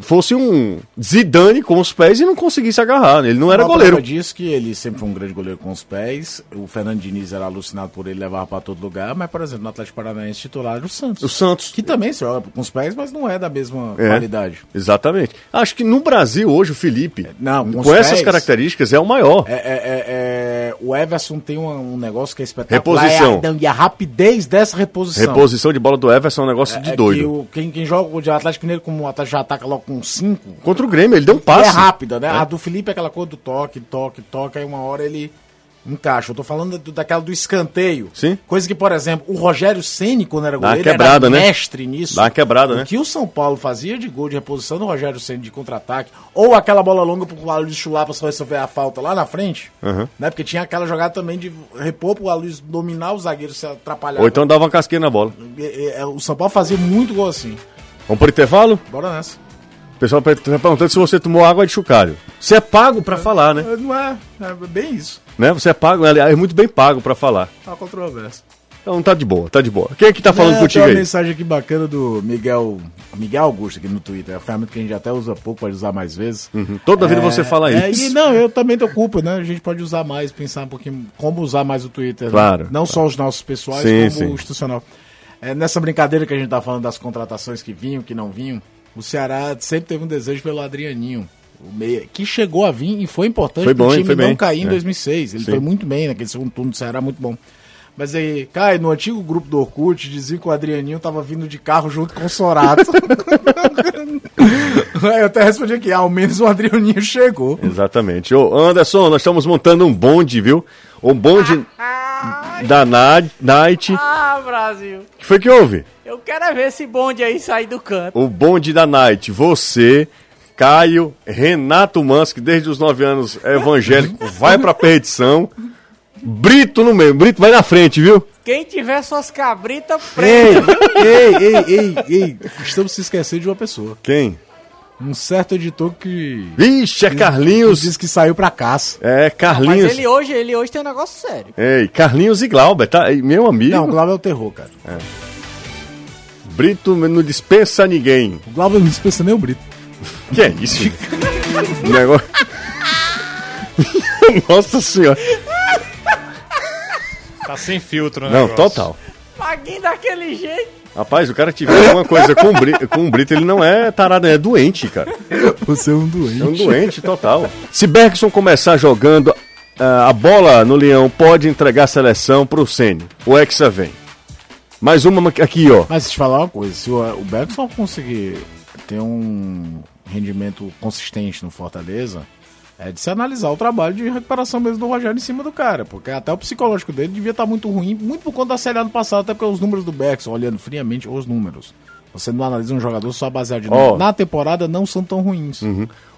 fosse um Zidane com os pés e não conseguisse agarrar. Ele não era Uma goleiro. disso que ele sempre foi um grande goleiro com os pés. O Fernando Diniz era alucinado por ele levar para todo lugar. Mas, por exemplo, no Atlético Paranaense titular era o Santos. O Santos. Que também se joga com os pés, mas não é da mesma É. qualidade. Exatamente. Acho que no Brasil hoje o Felipe, Não, com com, essas pés- características, é o maior. É, é- é- é- o Everson tem um, um negócio que é espetacular. Reposição. É a- e a rapidez dessa reposição. Reposição de bola do Everson é um negócio de É que doido. o- quem, quem joga o de Atlético Mineiro como o Atlético já ataca logo com 5, Contra o Grêmio, ele deu um é passe. rápida, né? É. A do Felipe é aquela coisa do toque, toque, toque, aí uma hora ele encaixa. Eu tô falando do- daquela do escanteio. Sim. Coisa que, por exemplo, o Rogério Ceni quando era goleiro, quebrada, era né? mestre nisso. Dá uma quebrada, o né? que o São Paulo fazia de gol de reposição do Rogério Ceni de contra-ataque, ou aquela bola longa pro Aloysio Chulapa só resolver a falta lá na frente, Uhum. né? Porque tinha aquela jogada também de repor pro Aloysio dominar o zagueiro se atrapalhar. Ou então dava uma casquinha na bola. É, O São Paulo fazia muito gol assim. Vamos pro intervalo? Bora nessa. O pessoal tá perguntando se você tomou água de chocalho. Você é pago pra falar, né? Não é, é bem isso. né? Você é pago, aliás, é muito bem pago pra falar. É uma controvérsia. Então tá de boa, tá de boa. Quem é que tá falando É, contigo tem uma aí? mensagem aqui bacana do Miguel Miguel Augusto aqui no Twitter. É uma ferramenta que a gente até usa pouco, pode usar mais vezes. Uhum. Toda vida você fala é, isso. E não, eu também tô culpa, né? A gente pode usar mais, pensar um pouquinho como usar mais o Twitter. né? Claro, Não só os nossos pessoais, Sim, como sim. o institucional. É, nessa brincadeira que a gente tá falando das contratações que vinham, que não vinham, o Ceará sempre teve um desejo pelo Adrianinho. O meia, que chegou a vir e foi importante pro bom, time foi não bem. cair em É. 2006. Ele Sim. foi muito bem naquele segundo turno do Ceará, muito bom. Mas aí, Caio, no antigo grupo do Orkut, diziam que o Adrianinho tava vindo de carro junto com o Sorato. *laughs* Eu até respondi aqui, ao menos o Adrianinho chegou. Exatamente. Ô, Anderson, nós estamos montando um bonde, viu? Um bonde da Na- Night. Ah, Brasil. O que foi que houve? Eu quero é ver esse bonde aí sair do canto. O bonde da Night. Você, Caio, Renato Mans, que desde os 9 anos é evangélico, *laughs* vai pra perdição. Brito no meio. Brito vai na frente, viu? Quem tiver suas cabritas Ei, pretas. ei, ei, ei, ei, estamos se esquecendo de uma pessoa. Quem? Um certo editor que Vixe, é que Carlinhos. diz que saiu pra caça. É, Mas Carlinhos. ele hoje, ele hoje tem um negócio sério. Ei, Carlinhos e Glauber, tá? Ei, Meu amigo. Não, o Glauber é o terror, cara. Brito não dispensa ninguém. O Glauber não dispensa nem o Brito. *laughs* Que é isso? *laughs* Negócio. *laughs* Nossa senhora. Tá sem filtro, né? Não, total. Paguinho daquele jeito. Rapaz, o cara tiver alguma coisa com o, Brito, com o Brito, ele não é tarado, é doente, cara. Você é um doente. É um doente total. Se Bergson começar jogando ah, a bola no Leão, pode entregar a seleção pro Ceni. O Hexa vem. Mais uma aqui, ó. Mas se te falar uma coisa, se o, Bergson conseguir ter um rendimento consistente no Fortaleza, é de se analisar o trabalho de recuperação mesmo do Rogério em cima do cara, porque até o psicológico dele devia estar muito ruim, muito por conta da série ano passado, até porque os números do Bergson, olhando friamente os números, você não analisa um jogador só baseado Ó. números. Na temporada não são tão ruins.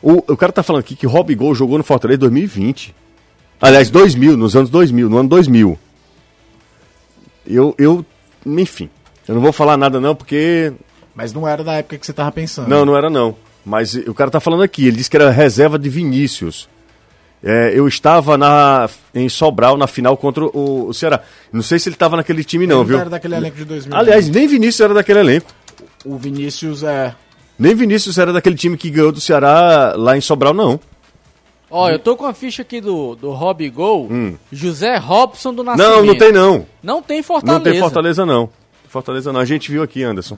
O, o cara tá falando aqui que Rob Gol jogou no Fortaleza em 2020. Aliás, 2000, nos anos 2000, no ano 2000. Eu, eu, enfim, eu não vou falar nada não, porque... Mas não era da época que você tava pensando. Não, não era não. Mas o cara tá falando aqui, ele disse que era reserva de Vinícius. É, eu estava na, em Sobral na final contra o, o Ceará. Não sei se ele estava naquele time não, Ele viu? era daquele elenco de 2000. Aliás, nem Vinícius era daquele elenco. o Vinícius é... Nem Vinícius era daquele time que ganhou do Ceará lá em Sobral, não. Ó, eu tô com a ficha aqui do, do Rob Gol. José Robson do Nascimento. Hum. Não, não tem não. Não tem Fortaleza. Não tem Fortaleza não. Fortaleza não. A gente viu aqui, Anderson.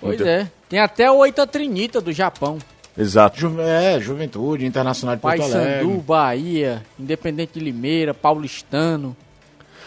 Pois tem. é. Tem até o Oita Trinita do Japão. Exato. Ju- é, Juventude, Internacional de Porto Paysandu, Alegre. Bahia, Independente de Limeira, Paulistano.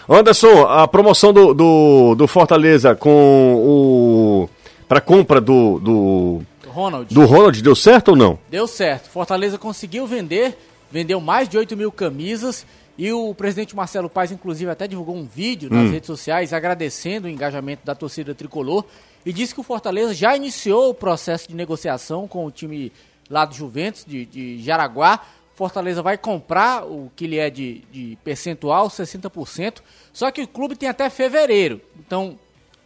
Anderson, a promoção do, do, do Fortaleza com o. para compra do, do. Ronald. do Ronald deu certo ou não? Deu certo. Fortaleza conseguiu vender, vendeu mais de 8 mil camisas. E o presidente Marcelo Paes, inclusive, até divulgou um vídeo nas redes sociais agradecendo o engajamento da torcida tricolor e disse que o Fortaleza já iniciou o processo de negociação com o time lá do Juventus, de, de Jaraguá, Fortaleza vai comprar o que ele é de, de percentual, 60%, só que o clube tem até fevereiro. Então,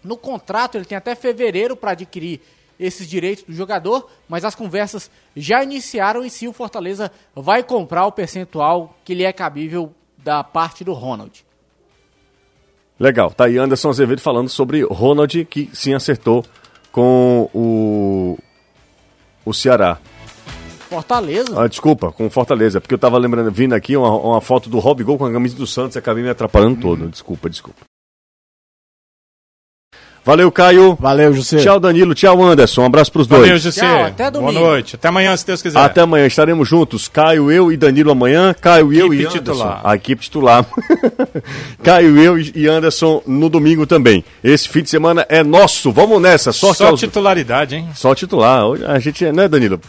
no contrato, ele tem até fevereiro para adquirir esses direitos do jogador, mas as conversas já iniciaram e se o Fortaleza vai comprar o percentual que lhe é cabível da parte do Ronald. Legal, tá aí Anderson Azevedo falando sobre Ronald, que sim acertou com o, o Ceará. Fortaleza? Ah, desculpa, com Fortaleza, porque eu tava lembrando, vindo aqui uma, uma foto do Rob Gol com a camisa do Santos e acabei me atrapalhando todo. Desculpa, desculpa. Valeu, Caio. Valeu, José. Tchau, Danilo. Tchau, Anderson. Um abraço pros dois. Valeu, José. Tchau, até domingo. Boa noite. Até amanhã, se Deus quiser. Até amanhã. Estaremos juntos. Caio, eu e Danilo amanhã. Caio, eu e Equipe Anderson. titular. A equipe titular. *laughs* Caio, eu e Anderson no domingo também. Esse fim de semana é nosso. Vamos nessa. Sorte Só aos... titularidade, hein? Só titular. Hoje A gente, é- né, Danilo?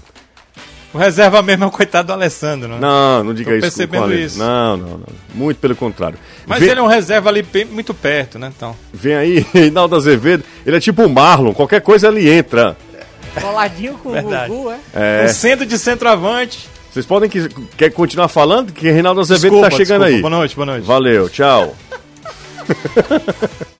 O reserva mesmo é o coitado do Alessandro, né? Não, não diga Tô isso. percebendo isso. Não, não, não. Muito pelo contrário. Mas vem, ele é um reserva ali bem- muito perto, né? Então. vem aí, *laughs* Reinaldo Azevedo. Ele é tipo o Marlon. Qualquer coisa ele entra. Coladinho com Verdade. o Gugu, é? É. Um centro de centroavante. Vocês podem que, quer continuar falando que Reinaldo Azevedo Desculpa, tá chegando desculpa. aí. Boa noite, boa noite. Valeu, tchau. *laughs*